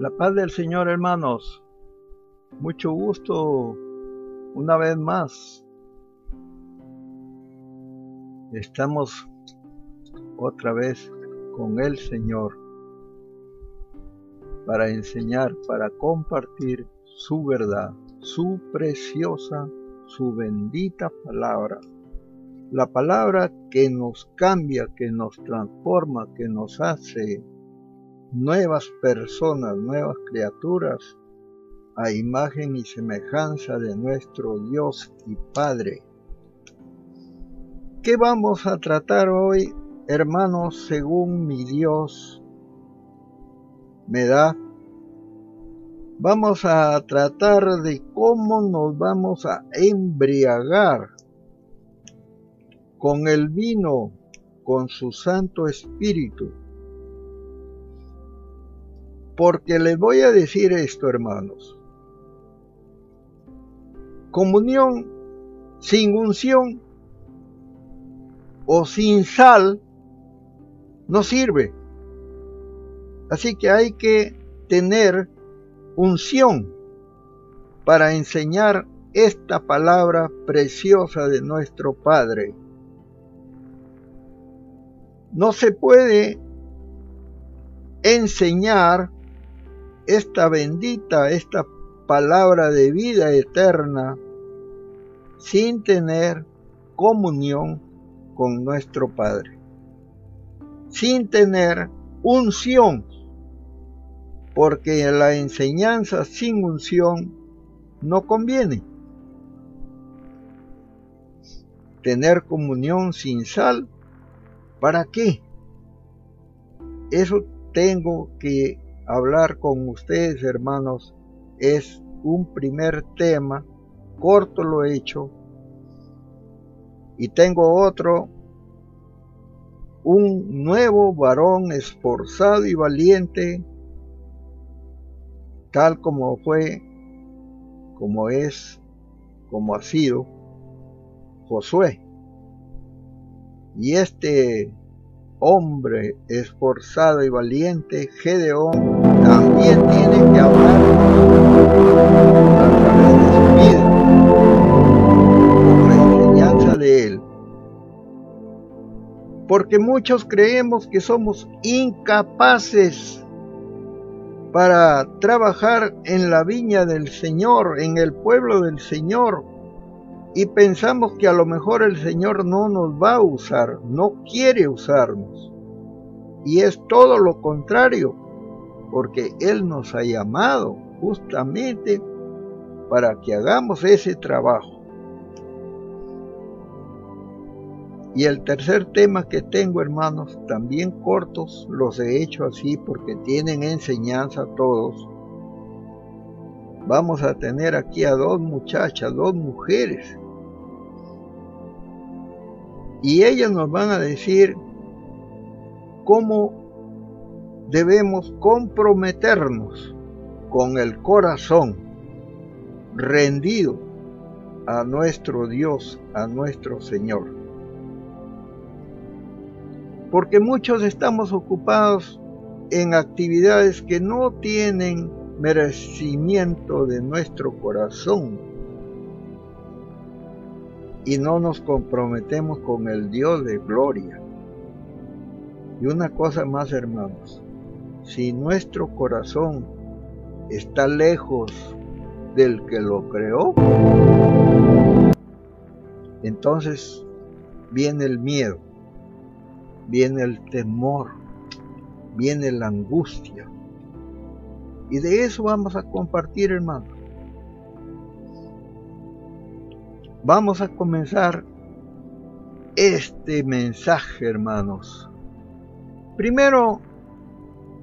La paz del Señor, hermanos. Mucho gusto una vez más. Estamos otra vez con el Señor para enseñar, para compartir su verdad, su preciosa, su bendita palabra. La palabra que nos cambia, que nos transforma, que nos hace nuevas personas, nuevas criaturas, a imagen y semejanza de nuestro Dios y Padre. ¿Qué vamos a tratar hoy, hermanos, según mi Dios me da? Vamos a tratar de cómo nos vamos a embriagar con el vino, con su Santo Espíritu porque les voy a decir esto, hermanos. Comunión sin unción o sin sal no sirve. Así que hay que tener unción para enseñar esta palabra preciosa de nuestro Padre. No se puede enseñar esta bendita, esta palabra de vida eterna, sin tener comunión con nuestro Padre, sin tener unción, porque la enseñanza sin unción no conviene. Tener comunión sin sal, ¿para qué? Eso tengo que hablar con ustedes, hermanos, es un primer tema, corto lo he hecho, y tengo otro, un nuevo varón esforzado y valiente, tal como fue, como es, como ha sido Josué. Y este hombre esforzado y valiente, Gedeón, también tiene que hablar a través de su vida, con la enseñanza de él. Porque muchos creemos que somos incapaces para trabajar en la viña del Señor, en el pueblo del Señor, y pensamos que a lo mejor el Señor no nos va a usar, no quiere usarnos. Y es todo lo contrario, porque Él nos ha llamado justamente para que hagamos ese trabajo. Y el tercer tema que tengo, hermanos, también cortos, los he hecho así porque tienen enseñanza todos vamos a tener aquí a dos muchachas, dos mujeres. Y ellas nos van a decir cómo debemos comprometernos con el corazón rendido a nuestro Dios, a nuestro Señor. Porque muchos estamos ocupados en actividades que no tienen merecimiento de nuestro corazón y no nos comprometemos con el Dios de gloria. Y una cosa más, hermanos, si nuestro corazón está lejos del que lo creó, entonces viene el miedo, viene el temor, viene la angustia, y de eso vamos a compartir, hermano. Vamos a comenzar este mensaje, hermanos. Primero,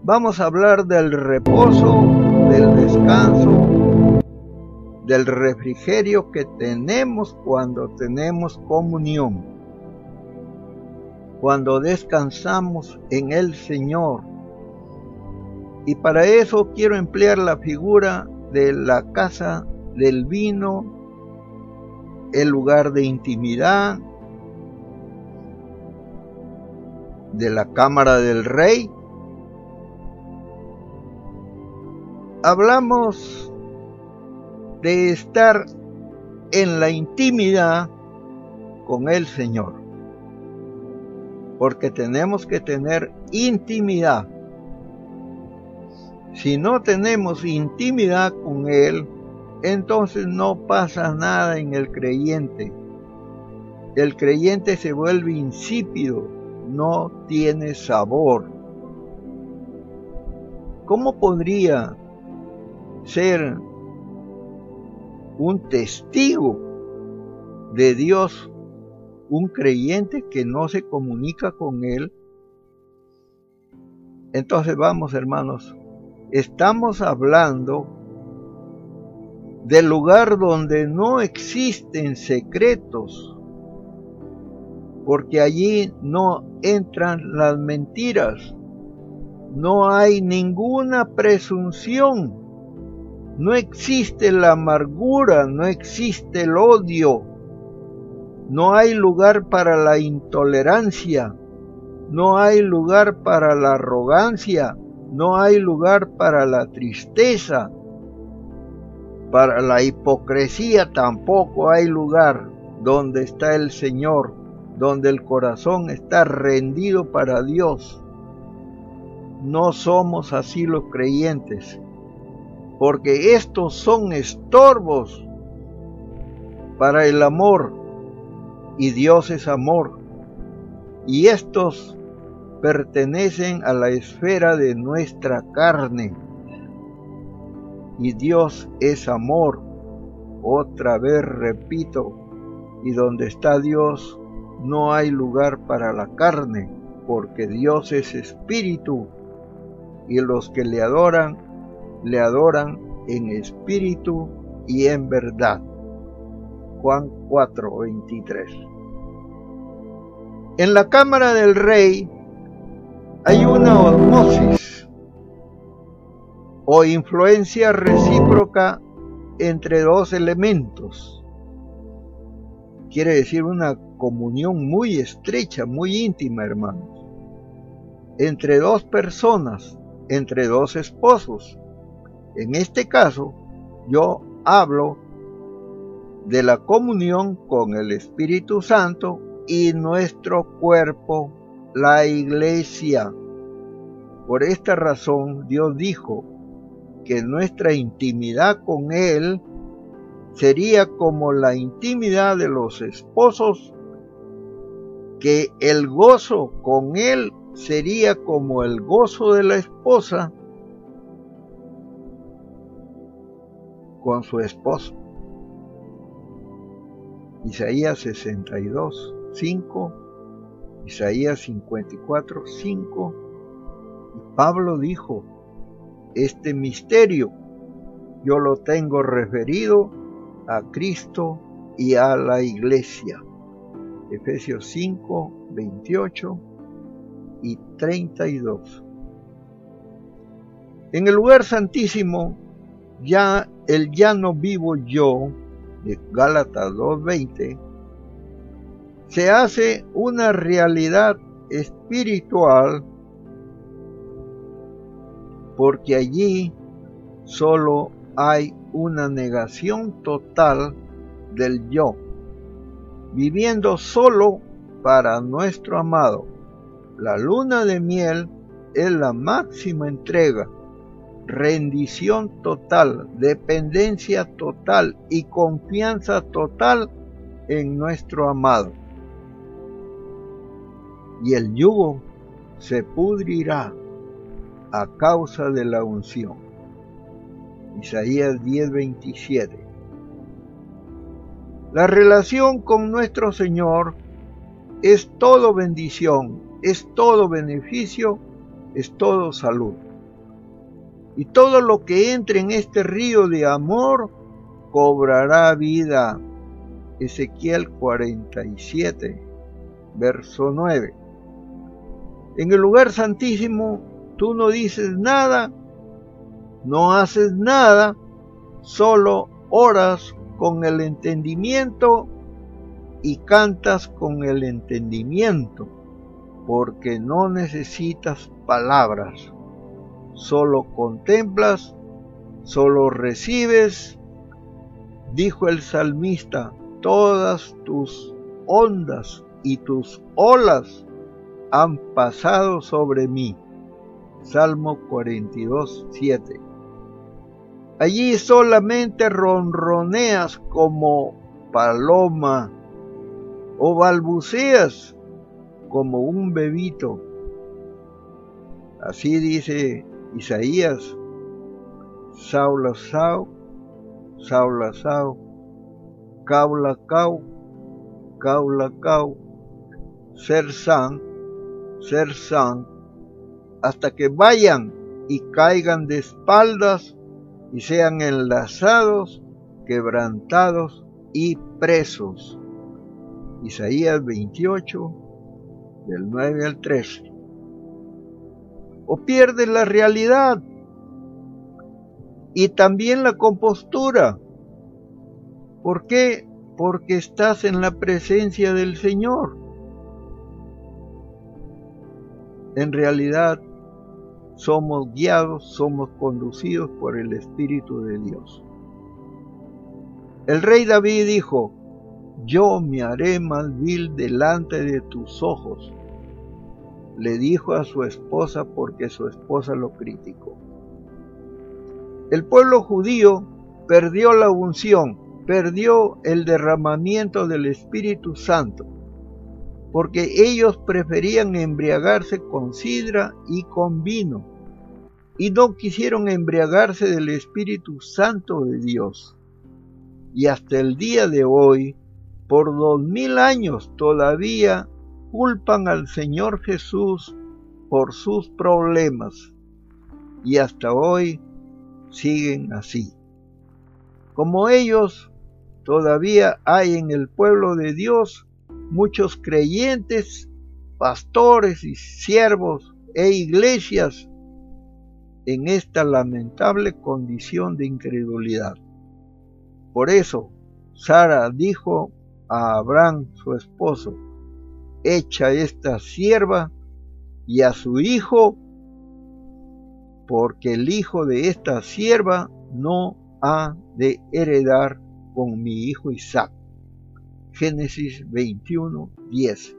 vamos a hablar del reposo, del descanso, del refrigerio que tenemos cuando tenemos comunión, cuando descansamos en el Señor. Y para eso quiero emplear la figura de la casa del vino, el lugar de intimidad, de la cámara del rey hablamos de estar en la intimidad con el Señor. Porque tenemos que tener intimidad. Si no tenemos intimidad con Él, entonces no pasa nada en el creyente. El creyente se vuelve insípido, no tiene sabor. ¿Cómo podría ser un testigo de Dios, un creyente que no se comunica con Él? Entonces vamos hermanos, estamos hablando del lugar donde no existen secretos, porque allí no entran las mentiras, no hay ninguna presunción, no existe la amargura, no existe el odio, no hay lugar para la intolerancia, no hay lugar para la arrogancia, no hay lugar para la tristeza, para la hipocresía tampoco hay lugar. Donde está el Señor, donde el corazón está rendido para Dios. No somos así los creyentes, porque estos son estorbos para el amor, y Dios es amor, y estos pertenecen a la esfera de nuestra carne y Dios es amor. Otra vez repito, y donde está Dios no hay lugar para la carne, porque Dios es espíritu, y los que le adoran, le adoran en espíritu y en verdad. Juan 4:23. En la cámara del rey hay una osmosis o influencia recíproca entre dos elementos. Quiere decir una comunión muy estrecha, muy íntima, hermanos. Entre dos personas, entre dos esposos. En este caso, yo hablo de la comunión con el Espíritu Santo y nuestro cuerpo, la iglesia. Por esta razón Dios dijo, que nuestra intimidad con Él sería como la intimidad de los esposos, que el gozo con Él sería como el gozo de la esposa con su esposo. Isaías 62, 5, Isaías 54, 5. Pablo dijo, este misterio yo lo tengo referido a Cristo y a la iglesia. Efesios 5, 28 y 32. En el lugar santísimo, ya el ya no vivo yo, de Gálatas 2.20, se hace una realidad espiritual porque allí solo hay una negación total del yo, viviendo solo para nuestro amado. La luna de miel es la máxima entrega, rendición total, dependencia total y confianza total en nuestro amado. Y el yugo se pudrirá a causa de la unción. Isaías 10:27. La relación con nuestro Señor es todo bendición, es todo beneficio, es todo salud. Y todo lo que entre en este río de amor cobrará vida. Ezequiel 47, verso 9. En el lugar santísimo Tú no dices nada, no haces nada, solo oras con el entendimiento y cantas con el entendimiento, porque no necesitas palabras, solo contemplas solo recibes, dijo el salmista, todas tus ondas y tus olas han pasado sobre mí. Salmo 42, 7. Allí solamente ronroneas como paloma o balbuceas como un bebito. Así dice Isaías, Saula Sau, Saula Sau, Caula Cau, Caula Cau, Ser San, Ser San, hasta que vayan y caigan de espaldas y sean enlazados, quebrantados y presos. Isaías 28, del 9 al 13. O pierdes la realidad y también la compostura. ¿Por qué? Porque estás en la presencia del Señor. En realidad somos guiados, somos conducidos por el Espíritu de Dios. El rey David dijo, yo me haré más vil delante de tus ojos, le dijo a su esposa porque su esposa lo criticó. El pueblo judío perdió la unción, perdió el derramamiento del Espíritu Santo, porque ellos preferían embriagarse con sidra y con vino, y no quisieron embriagarse del Espíritu Santo de Dios. Y hasta el día de hoy, por dos mil años todavía culpan al Señor Jesús por sus problemas y hasta hoy siguen así. Como ellos, todavía hay en el pueblo de Dios muchos creyentes, pastores y siervos e iglesias en esta lamentable condición de incredulidad. Por eso, Sara dijo a Abraham, su esposo, echa esta sierva y a su hijo, porque el hijo de esta sierva no ha de heredar con mi hijo Isaac. Génesis 21, 10.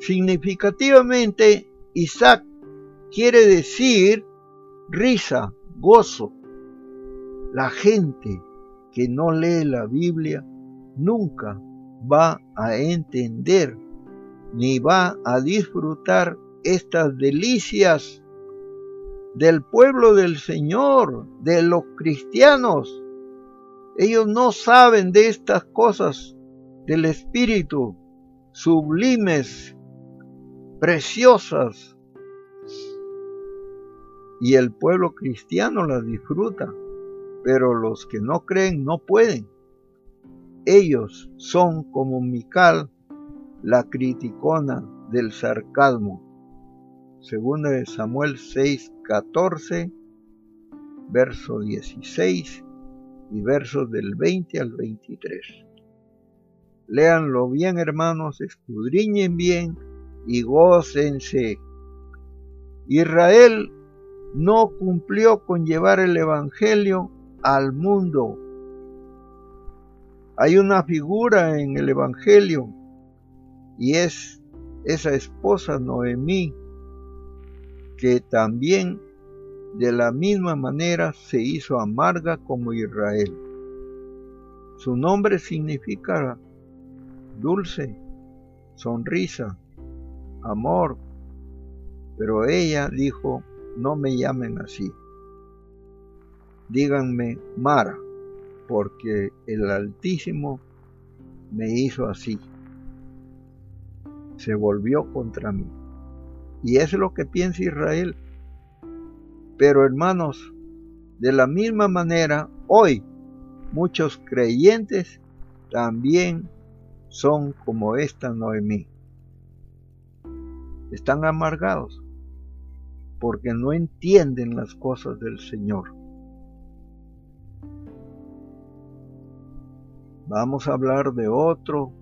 Significativamente, Isaac quiere decir risa, gozo. La gente que no lee la Biblia nunca va a entender ni va a disfrutar estas delicias del pueblo del Señor, de los cristianos. Ellos no saben de estas cosas del Espíritu sublimes, preciosas. Y el pueblo cristiano las disfruta, pero los que no creen no pueden. Ellos son como Mical, la criticona del sarcasmo. De Samuel 6, 14, verso 16 y versos del 20 al 23. Léanlo bien, hermanos, escudriñen bien y gócense. Israel no cumplió con llevar el Evangelio al mundo hay una figura en el Evangelio y es esa esposa Noemí que también de la misma manera se hizo amarga como Israel. Su nombre significa dulce, sonrisa, amor, pero ella dijo, no me llamen así, díganme Mara porque el Altísimo me hizo así. Se volvió contra mí. Y es lo que piensa Israel. Pero hermanos, de la misma manera, hoy muchos creyentes también son como esta Noemí. Están amargados porque no entienden las cosas del Señor. Vamos a hablar de otro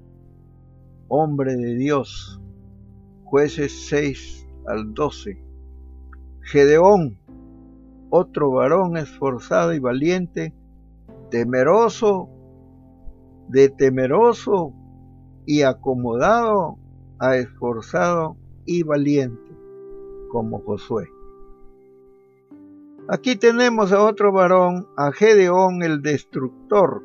hombre de Dios. Jueces 6 al 12. Gedeón, otro varón esforzado y valiente, temeroso, de temeroso y acomodado a esforzado y valiente, como Josué. Aquí tenemos a otro varón, a Gedeón el destructor,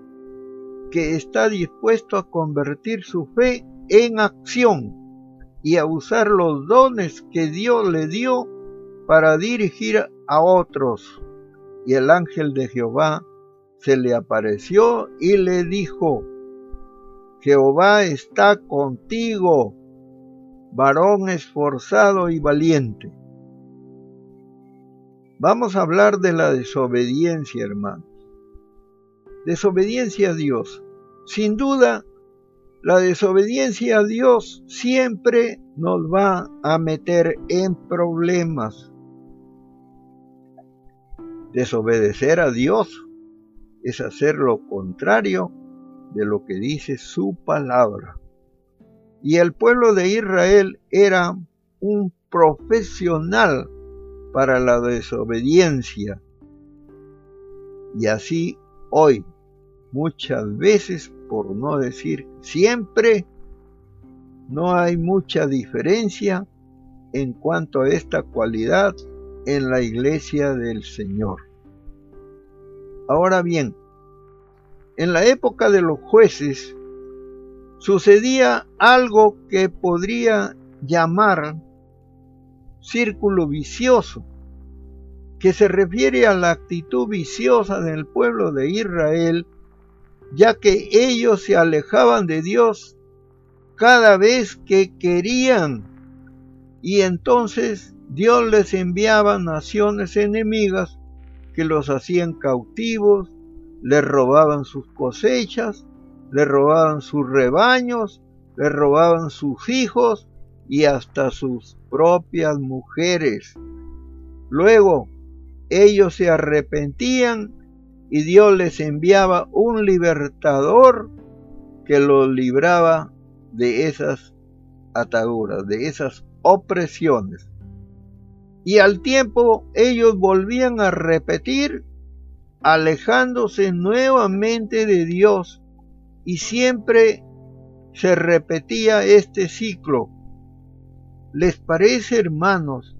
que está dispuesto a convertir su fe en acción y a usar los dones que Dios le dio para dirigir a otros. Y el ángel de Jehová se le apareció y le dijo, Jehová está contigo, varón esforzado y valiente. Vamos a hablar de la desobediencia, hermanos. Desobediencia a Dios. Sin duda, la desobediencia a Dios siempre nos va a meter en problemas. Desobedecer a Dios es hacer lo contrario de lo que dice su palabra. Y el pueblo de Israel era un profesional para la desobediencia. Y así hoy, muchas veces, por no decir siempre, no hay mucha diferencia en cuanto a esta cualidad en la iglesia del Señor. Ahora bien, en la época de los jueces sucedía algo que podría llamar círculo vicioso, que se refiere a la actitud viciosa del pueblo de Israel, ya que ellos se alejaban de Dios cada vez que querían, y entonces Dios les enviaba naciones enemigas que los hacían cautivos, les robaban sus cosechas, les robaban sus rebaños, les robaban sus hijos y hasta sus propias mujeres. Luego ellos se arrepentían y Dios les enviaba un libertador que los libraba de esas ataduras, de esas opresiones. Y al tiempo ellos volvían a repetir, alejándose nuevamente de Dios, y siempre se repetía este ciclo. ¿Les parece, hermanos,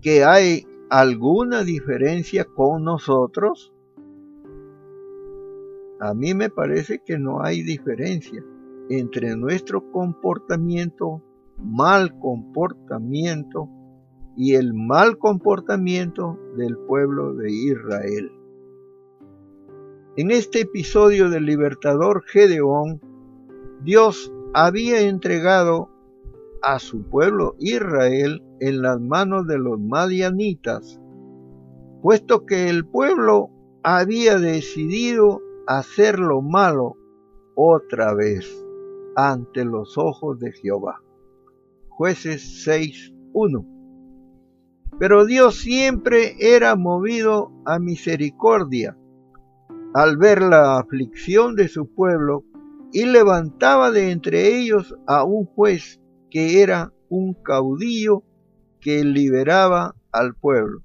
que hay alguna diferencia con nosotros? A mí me parece que no hay diferencia entre nuestro comportamiento, mal comportamiento, y el mal comportamiento del pueblo de Israel. En este episodio del libertador Gedeón, Dios había entregado a su pueblo Israel en las manos de los madianitas, puesto que el pueblo había decidido hacer lo malo otra vez ante los ojos de Jehová. Jueces 6.1 pero Dios siempre era movido a misericordia al ver la aflicción de su pueblo y levantaba de entre ellos a un juez que era un caudillo que liberaba al pueblo.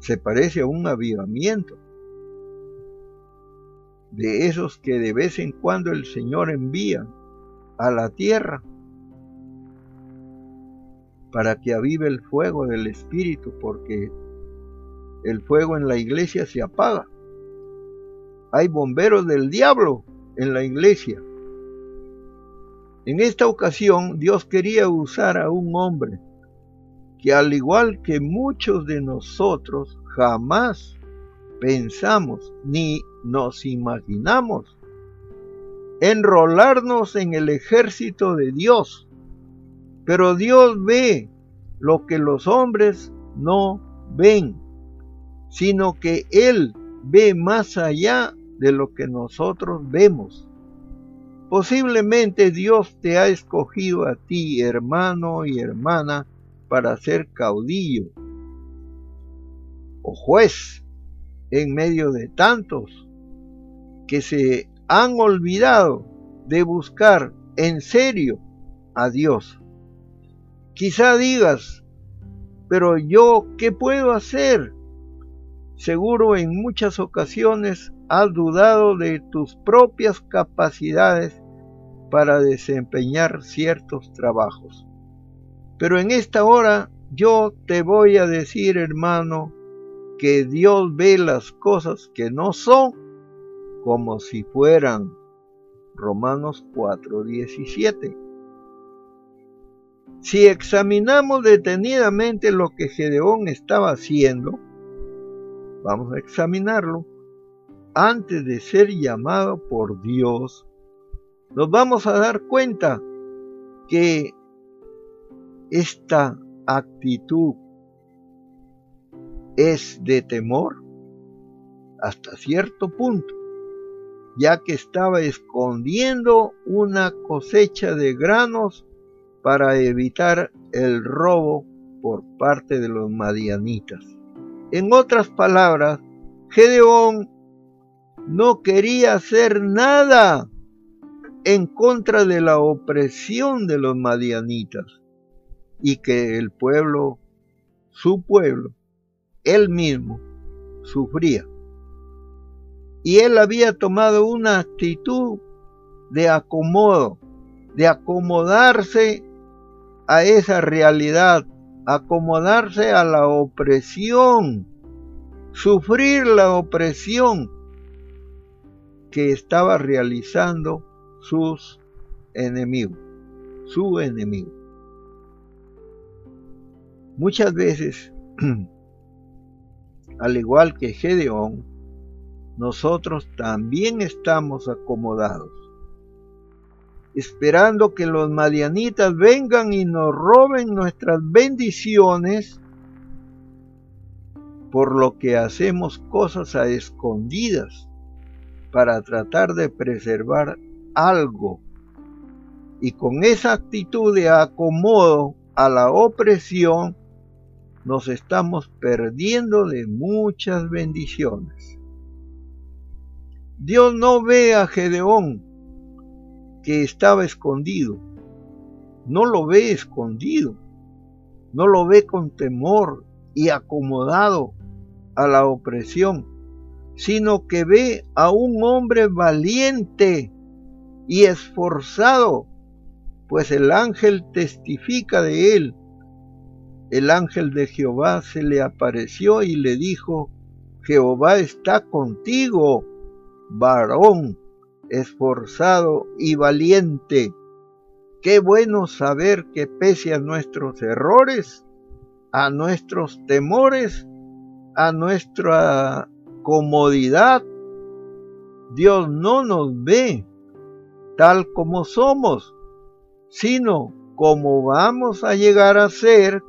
Se parece a un avivamiento de esos que de vez en cuando el Señor envía a la tierra para que avive el fuego del Espíritu, porque el fuego en la iglesia se apaga. Hay bomberos del diablo en la iglesia. En esta ocasión Dios quería usar a un hombre que al igual que muchos de nosotros jamás pensamos ni nos imaginamos enrolarnos en el ejército de Dios pero Dios ve lo que los hombres no ven, sino que Él ve más allá de lo que nosotros vemos. Posiblemente Dios te ha escogido a ti, hermano y hermana, para ser caudillo o juez en medio de tantos que se han olvidado de buscar en serio a Dios. Quizá digas, pero yo, ¿qué puedo hacer? Seguro en muchas ocasiones has dudado de tus propias capacidades para desempeñar ciertos trabajos. Pero en esta hora yo te voy a decir, hermano, que Dios ve las cosas que no son como si fueran. Romanos 4:17. Si examinamos detenidamente lo que Gedeón estaba haciendo, vamos a examinarlo, antes de ser llamado por Dios, nos vamos a dar cuenta que esta actitud es de temor hasta cierto punto, ya que estaba escondiendo una cosecha de granos para evitar el robo por parte de los madianitas. En otras palabras, Gedeón no quería hacer nada en contra de la opresión de los madianitas y que el pueblo, su pueblo, él mismo, sufría. Y él había tomado una actitud de acomodo, de acomodarse a esa realidad, acomodarse a la opresión, sufrir la opresión que estaba realizando sus enemigos, su enemigo. Muchas veces, al igual que Gedeón, nosotros también estamos acomodados, esperando que los madianitas vengan y nos roben nuestras bendiciones, por lo que hacemos cosas a escondidas para tratar de preservar algo. Y con esa actitud de acomodo a la opresión, nos estamos perdiendo de muchas bendiciones. Dios no ve a Gedeón que estaba escondido, no lo ve escondido, no lo ve con temor y acomodado a la opresión, sino que ve a un hombre valiente y esforzado, pues el ángel testifica de él el ángel de Jehová se le apareció y le dijo, Jehová está contigo, varón esforzado y valiente. Qué bueno saber que pese a nuestros errores, a nuestros temores, a nuestra comodidad, Dios no nos ve tal como somos, sino como vamos a llegar a ser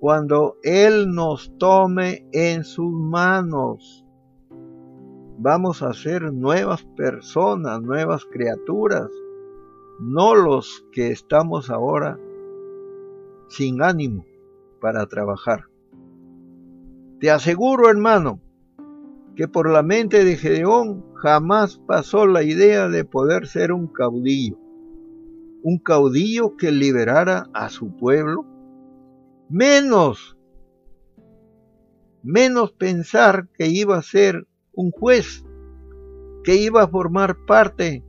cuando Él nos tome en sus manos. Vamos a ser nuevas personas, nuevas criaturas, no los que estamos ahora sin ánimo para trabajar. Te aseguro, hermano, que por la mente de Gedeón jamás pasó la idea de poder ser un caudillo, un caudillo que liberara a su pueblo menos, menos pensar que iba a ser un juez, que iba a formar parte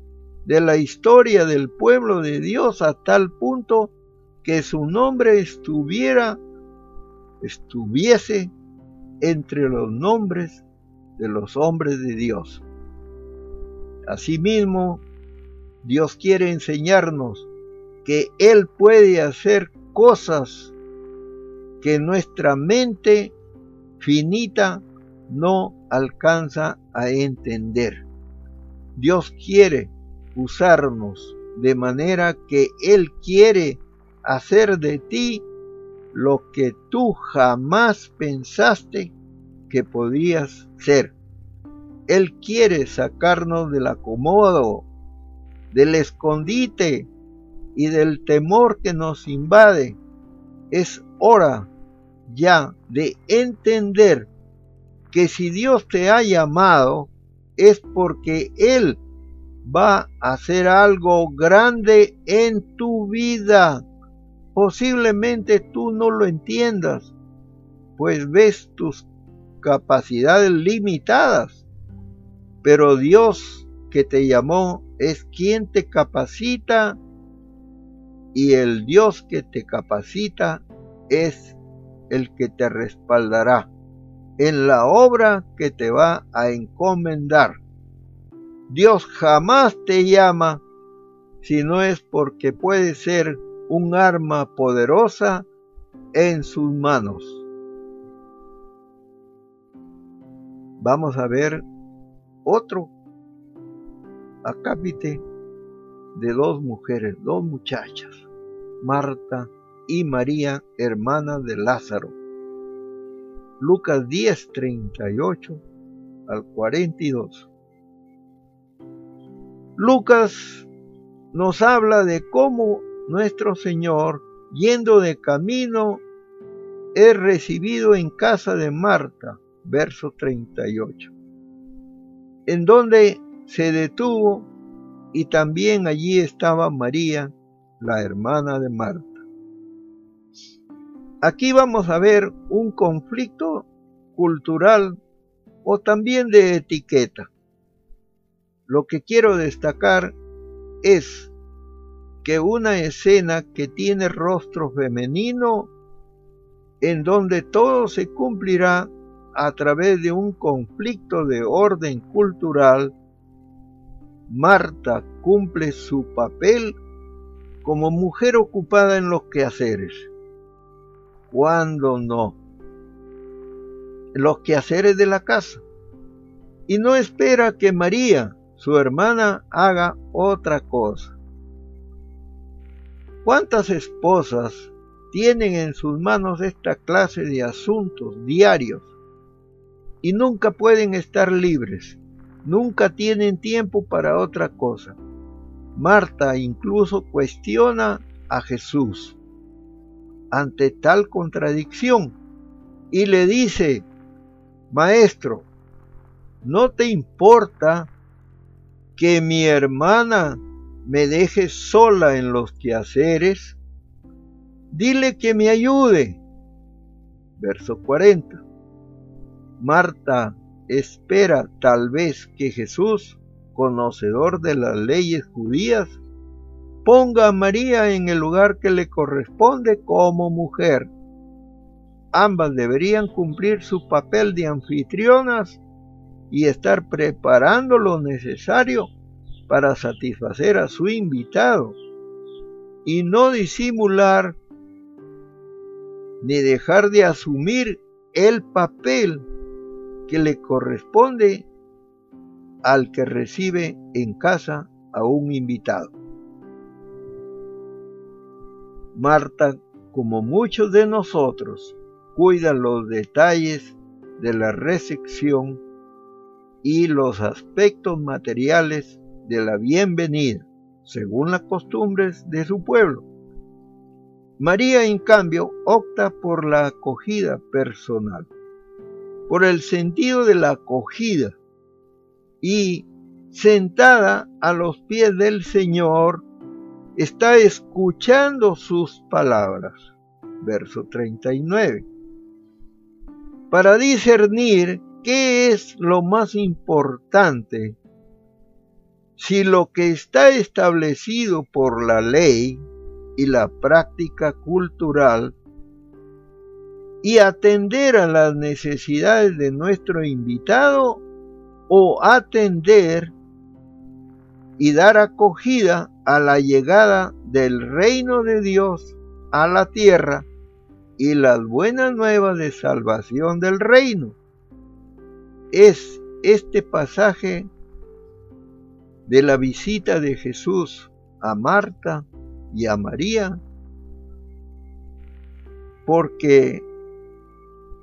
de la historia del pueblo de Dios a tal punto que su nombre estuviera, estuviese entre los nombres de los hombres de Dios. Asimismo, Dios quiere enseñarnos que Él puede hacer cosas que nuestra mente finita no alcanza a entender. Dios quiere usarnos de manera que Él quiere hacer de ti lo que tú jamás pensaste que podías ser. Él quiere sacarnos del acomodo, del escondite y del temor que nos invade. Es hora ya de entender que si Dios te ha llamado es porque Él va a hacer algo grande en tu vida. Posiblemente tú no lo entiendas, pues ves tus capacidades limitadas, pero Dios que te llamó es quien te capacita y el Dios que te capacita es el que te respaldará en la obra que te va a encomendar. Dios jamás te llama si no es porque puede ser un arma poderosa en sus manos. Vamos a ver otro acápite de dos mujeres, dos muchachas, Marta y María, hermana de Lázaro. Lucas 10, 38 al 42. Lucas nos habla de cómo nuestro Señor, yendo de camino, es recibido en casa de Marta, verso 38, en donde se detuvo y también allí estaba María, la hermana de Marta. Aquí vamos a ver un conflicto cultural o también de etiqueta. Lo que quiero destacar es que una escena que tiene rostro femenino en donde todo se cumplirá a través de un conflicto de orden cultural, Marta cumple su papel como mujer ocupada en los quehaceres. ¿Cuándo no? Los quehaceres de la casa. Y no espera que María, su hermana, haga otra cosa. ¿Cuántas esposas tienen en sus manos esta clase de asuntos diarios y nunca pueden estar libres? Nunca tienen tiempo para otra cosa. Marta incluso cuestiona a Jesús ante tal contradicción y le dice, Maestro, ¿no te importa que mi hermana me deje sola en los quehaceres? Dile que me ayude. Verso 40. Marta espera tal vez que Jesús, conocedor de las leyes judías, ponga a María en el lugar que le corresponde como mujer. Ambas deberían cumplir su papel de anfitrionas y estar preparando lo necesario para satisfacer a su invitado y no disimular ni dejar de asumir el papel que le corresponde al que recibe en casa a un invitado. Marta, como muchos de nosotros, cuida los detalles de la recepción y los aspectos materiales de la bienvenida, según las costumbres de su pueblo. María, en cambio, opta por la acogida personal, por el sentido de la acogida, y sentada a los pies del Señor, está escuchando sus palabras. Verso 39. Para discernir qué es lo más importante, si lo que está establecido por la ley y la práctica cultural y atender a las necesidades de nuestro invitado o atender y dar acogida a la llegada del reino de Dios a la tierra y las buenas nuevas de salvación del reino. Es este pasaje de la visita de Jesús a Marta y a María, porque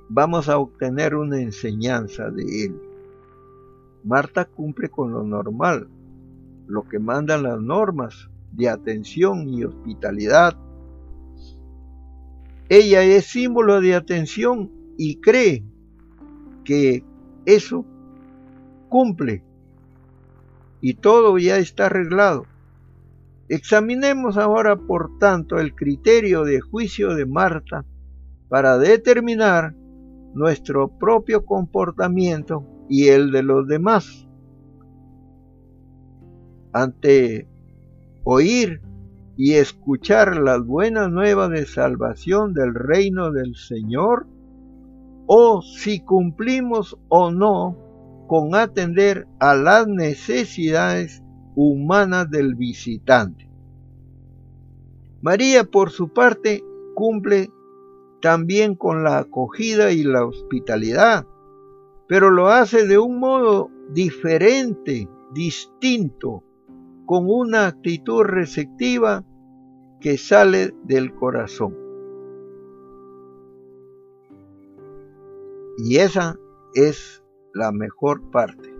vamos a obtener una enseñanza de él. Marta cumple con lo normal, lo que mandan las normas de atención y hospitalidad. Ella es símbolo de atención y cree que eso cumple y todo ya está arreglado. Examinemos ahora, por tanto, el criterio de juicio de Marta para determinar nuestro propio comportamiento y el de los demás. Ante oír y escuchar las buenas nuevas de salvación del reino del Señor, o si cumplimos o no con atender a las necesidades humanas del visitante. María, por su parte, cumple también con la acogida y la hospitalidad, pero lo hace de un modo diferente, distinto, con una actitud receptiva que sale del corazón. Y esa es la mejor parte,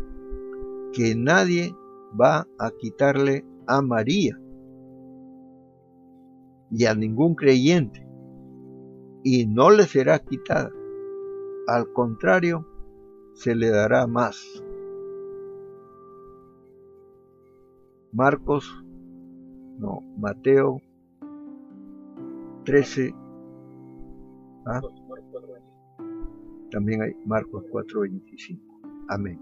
que nadie va a quitarle a María y a ningún creyente, y no le será quitada. Al contrario, se le dará más. Marcos, no, Mateo 13. ¿ah? También hay Marcos 4:25. Amén.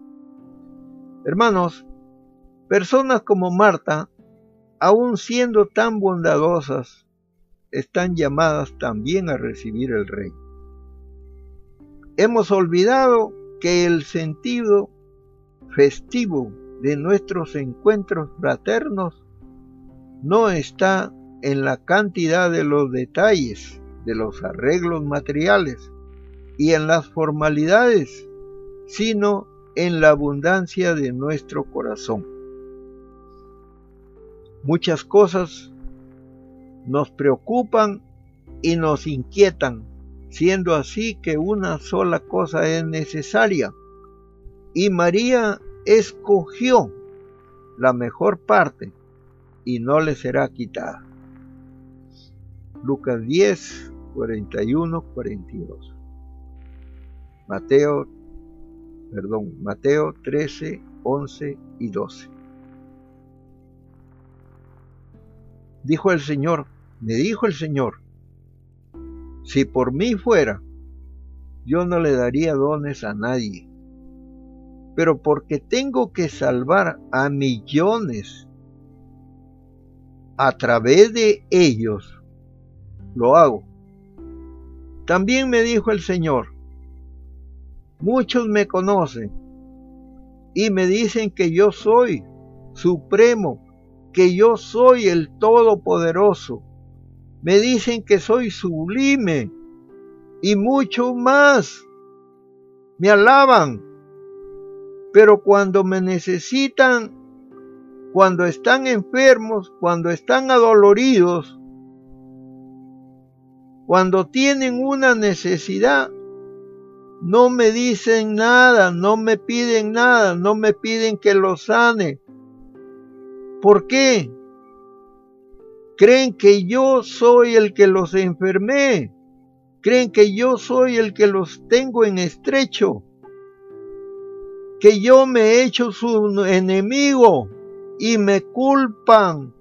Hermanos, personas como Marta, aun siendo tan bondadosas, están llamadas también a recibir el rey. Hemos olvidado que el sentido festivo de nuestros encuentros fraternos no está en la cantidad de los detalles, de los arreglos materiales y en las formalidades, sino en la abundancia de nuestro corazón. Muchas cosas nos preocupan y nos inquietan, siendo así que una sola cosa es necesaria. Y María escogió la mejor parte y no le será quitada. Lucas 10, 41, 42. Mateo, perdón, Mateo 13, 11 y 12. Dijo el Señor, me dijo el Señor, si por mí fuera, yo no le daría dones a nadie, pero porque tengo que salvar a millones a través de ellos, lo hago. También me dijo el Señor, muchos me conocen y me dicen que yo soy supremo, que yo soy el Todopoderoso. Me dicen que soy sublime y mucho más. Me alaban. Pero cuando me necesitan, cuando están enfermos, cuando están adoloridos, cuando tienen una necesidad, no me dicen nada, no me piden nada, no me piden que los sane. ¿Por qué? Creen que yo soy el que los enfermé. Creen que yo soy el que los tengo en estrecho. Que yo me he hecho su enemigo y me culpan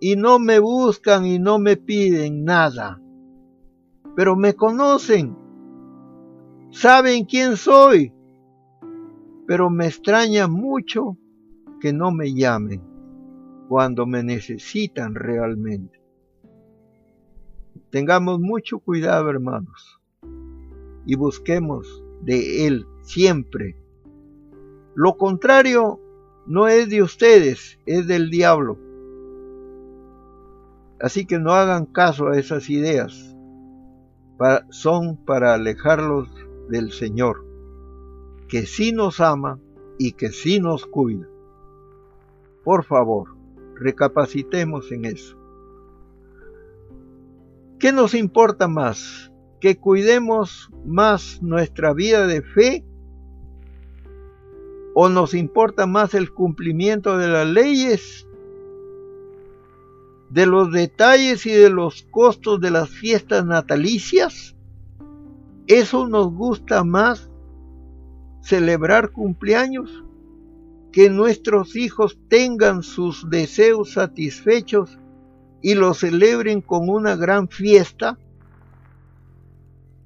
y no me buscan y no me piden nada pero me conocen, saben quién soy, pero me extraña mucho que no me llamen cuando me necesitan realmente. Tengamos mucho cuidado, hermanos, y busquemos de Él siempre. Lo contrario no es de ustedes, es del diablo. Así que no hagan caso a esas ideas son para alejarlos del Señor, que sí nos ama y que sí nos cuida. Por favor, recapacitemos en eso. ¿Qué nos importa más? ¿Que cuidemos más nuestra vida de fe? ¿O nos importa más el cumplimiento de las leyes de los detalles y de los costos de las fiestas natalicias? ¿Eso nos gusta más celebrar cumpleaños? Que nuestros hijos tengan sus deseos satisfechos y los celebren con una gran fiesta.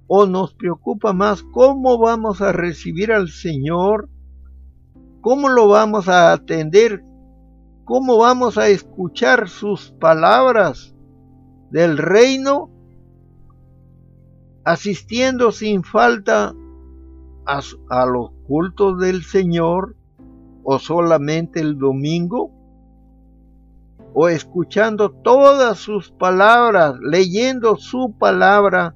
¿O nos preocupa más cómo vamos a recibir al Señor? ¿Cómo lo vamos a atender? ¿Cómo vamos a escuchar sus palabras del reino? Asistiendo sin falta a, los cultos del Señor o solamente el domingo o escuchando todas sus palabras, leyendo su palabra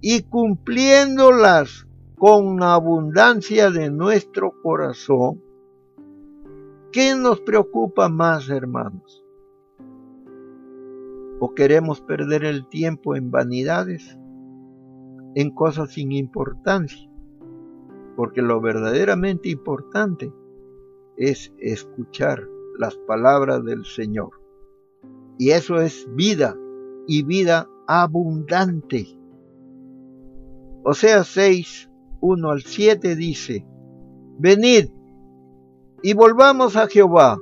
y cumpliéndolas con abundancia de nuestro corazón. ¿Qué nos preocupa más, hermanos? ¿O queremos perder el tiempo en vanidades, en cosas sin importancia? Porque lo verdaderamente importante es escuchar las palabras del Señor. Y eso es vida y vida abundante. O sea, 6, 1 al 7 dice, venid y volvamos a Jehová,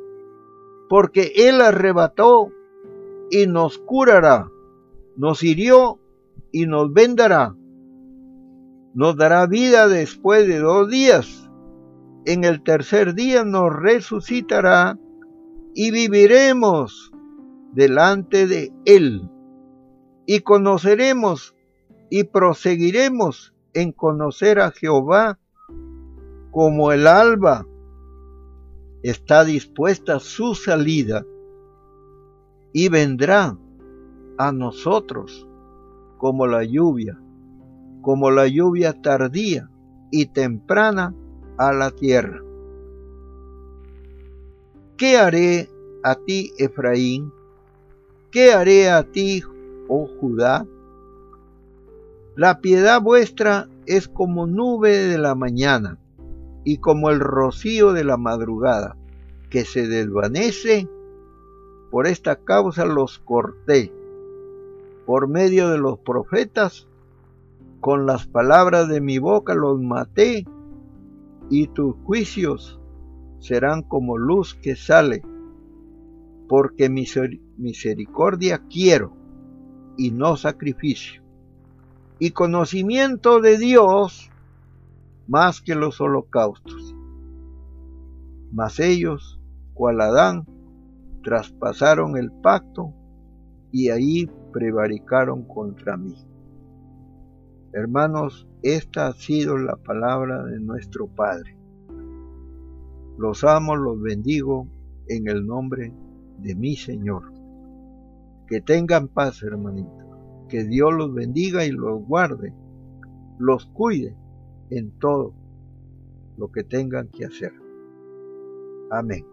porque Él arrebató y nos curará, nos hirió y nos vendará, nos dará vida después de dos días en el tercer día nos resucitará y viviremos delante de Él. Y conoceremos y proseguiremos en conocer a Jehová como el alba está dispuesta su salida y vendrá a nosotros como la lluvia, como la lluvia tardía y temprana a la tierra. ¿Qué haré a ti, Efraín? ¿Qué haré a ti, oh Judá? La piedad vuestra es como nube de la mañana y como el rocío de la madrugada, que se desvanece. Por esta causa los corté, por medio de los profetas, con las palabras de mi boca los maté y tus juicios serán como luz que sale, porque misericordia quiero y no sacrificio, y conocimiento de Dios más que los holocaustos. Mas ellos, cual Adán, traspasaron el pacto y ahí prevaricaron contra mí. Hermanos, esta ha sido la palabra de nuestro Padre. Los amo, los bendigo en el nombre de mi Señor. Que tengan paz, hermanito. Que Dios los bendiga y los guarde, los cuide en todo lo que tengan que hacer. Amén.